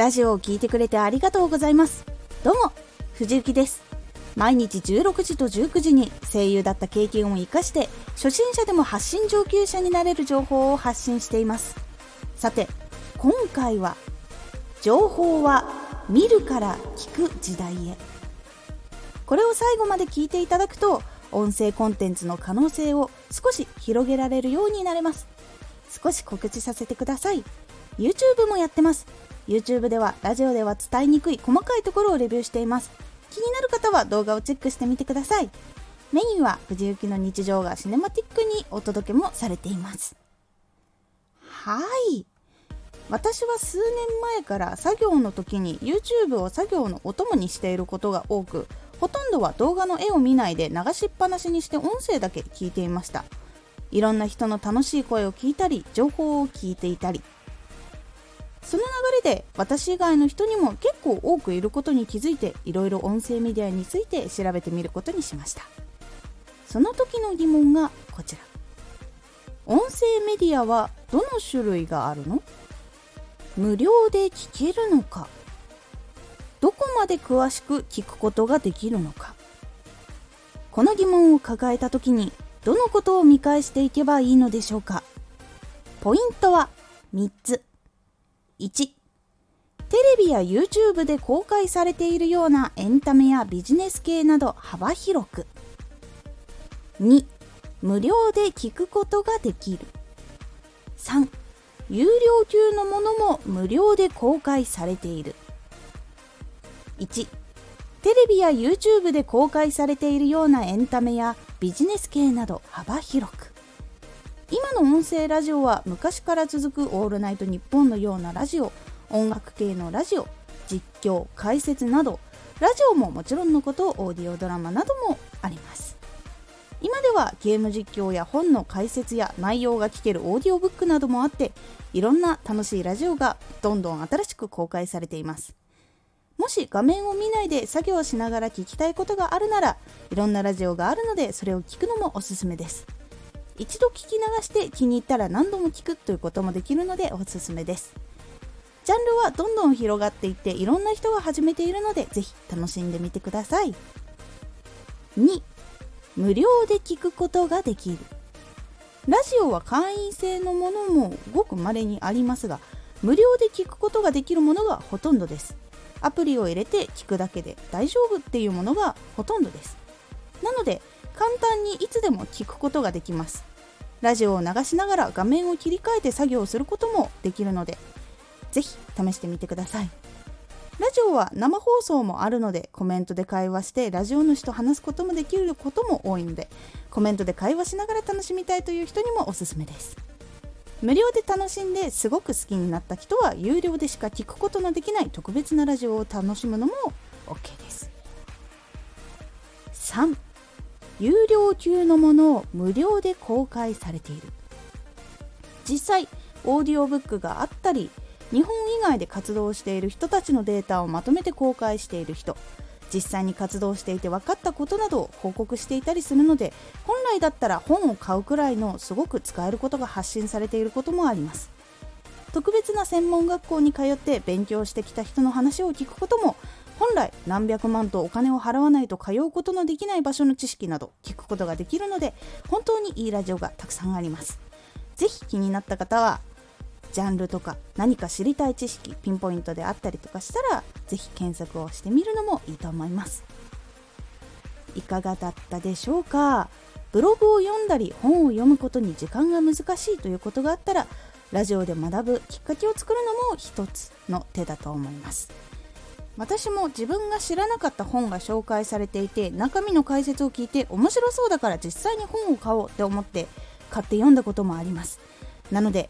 ラジオを聴いてくれてありがとうございます。どうも藤幸です。毎日16時と19時に声優だった経験を生かして初心者でも発信上級者になれる情報を発信しています。さて今回は情報は見るから聞く時代へ。これを最後まで聞いていただくと音声コンテンツの可能性を少し広げられるようになれます。少し告知させてください。YouTube もやってます。YouTube ではラジオでは伝えにくい細かいところをレビューしています。気になる方は動画をチェックしてみてください。メインは藤雪の日常がシネマティックにお届けもされています。はい。私は数年前から作業の時に YouTube を作業のお供にしていることが多くほとんどは動画の絵を見ないで流しっぱなしにして音声だけ聞いていました。いろんな人の楽しい声を聞いたり情報を聞いていたりその流れで私以外の人にも結構多くいることに気づいていろいろ音声メディアについて調べてみることにしました。その時の疑問がこちら。音声メディアはどの種類があるの？無料で聞けるのか？どこまで詳しく聞くことができるのか？この疑問を抱えた時にどのことを見返していけばいいのでしょうか？ポイントは3つ。1テレビや YouTube で公開されているようなエンタメやビジネス系など幅広く。2無料で聞くことができる。3有料級のものも無料で公開されている。1テレビや YouTube で公開されているようなエンタメやビジネス系など幅広く。今の音声ラジオは昔から続く「オールナイトニッポン」のようなラジオ音楽系のラジオ実況解説などラジオももちろんのことオーディオドラマなどもあります。今ではゲーム実況や本の解説や内容が聞けるオーディオブックなどもあっていろんな楽しいラジオがどんどん新しく公開されています。もし画面を見ないで作業しながら聞きたいことがあるならいろんなラジオがあるのでそれを聞くのもおすすめです。一度聞き流して気に入ったら何度も聞くということもできるのでおすすめです。ジャンルはどんどん広がっていっていろんな人が始めているのでぜひ楽しんでみてください。2無料で聞くことができる。ラジオは会員制のものもごく稀にありますが無料で聞くことができるものがほとんどです。アプリを入れて聞くだけで大丈夫っていうものがほとんどです。なので簡単にいつでも聞くことができます。ラジオを流しながら画面を切り替えて作業することもできるのでぜひ試してみてください。ラジオは生放送もあるのでコメントで会話してラジオ主と話すこともできることも多いのでコメントで会話しながら楽しみたいという人にもおすすめです。無料で楽しんですごく好きになった人は有料でしか聞くことのできない特別なラジオを楽しむのも OK です。3有料級のものを無料で公開されている。実際オーディオブックがあったり日本以外で活動している人たちのデータをまとめて公開している人実際に活動していて分かったことなどを報告していたりするので本来だったら本を買うくらいのすごく使えることが発信されていることもあります。特別な専門学校に通って勉強してきた人の話を聞くことも本来何百万とお金を払わないと通うことのできない場所の知識など聞くことができるので本当にいいラジオがたくさんあります。是非気になった方はジャンルとか何か知りたい知識ピンポイントであったりとかしたら是非検索をしてみるのもいいと思います。いかがだったでしょうか？ブログを読んだり本を読むことに時間が難しいということがあったらラジオで学ぶきっかけを作るのも一つの手だと思います。私も自分が知らなかった本が紹介されていて中身の解説を聞いて面白そうだから実際に本を買おうって思って買って読んだこともあります。なので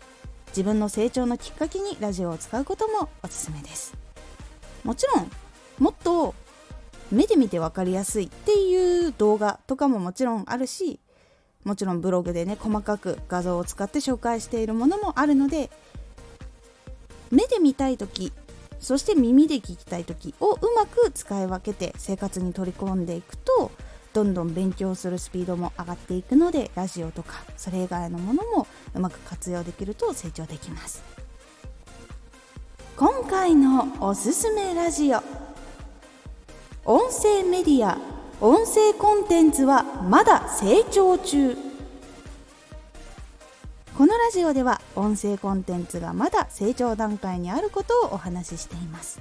自分の成長のきっかけにラジオを使うこともおすすめです。もちろんもっと目で見て分かりやすいっていう動画とかももちろんあるしもちろんブログでね細かく画像を使って紹介しているものもあるので目で見たい時そして耳で聞きたい時をうまく使い分けて生活に取り込んでいくとどんどん勉強するスピードも上がっていくのでラジオとかそれ以外のものもうまく活用できると成長できます。今回のおすすめラジオ。音声メディア音声コンテンツはまだ成長中。このラジオでは音声コンテンツがまだ成長段階にあることをお話ししています。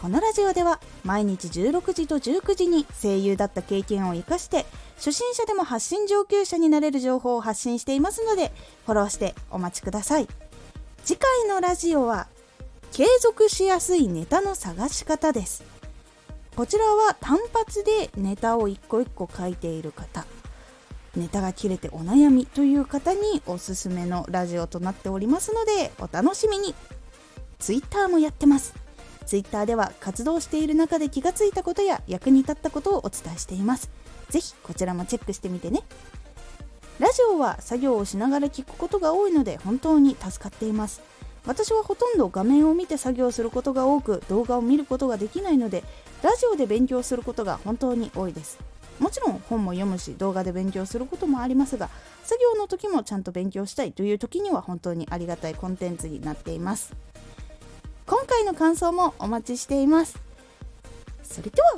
このラジオでは毎日16時と19時に声優だった経験を生かして初心者でも発信上級者になれる情報を発信していますのでフォローしてお待ちください。次回のラジオは継続しやすいネタの探し方です。こちらは単発でネタを一個一個書いている方。ネタが切れてお悩みという方におすすめのラジオとなっておりますのでお楽しみに。Twitter もやってます。Twitter では活動している中で気がついたことや役に立ったことをお伝えしています。ぜひこちらもチェックしてみてね。ラジオは作業をしながら聞くことが多いので本当に助かっています。私はほとんど画面を見て作業することが多く動画を見ることができないのでラジオで勉強することが本当に多いです。もちろん本も読むし動画で勉強することもありますが作業の時もちゃんと勉強したいという時には本当にありがたいコンテンツになっています。今回の感想もお待ちしています。それでは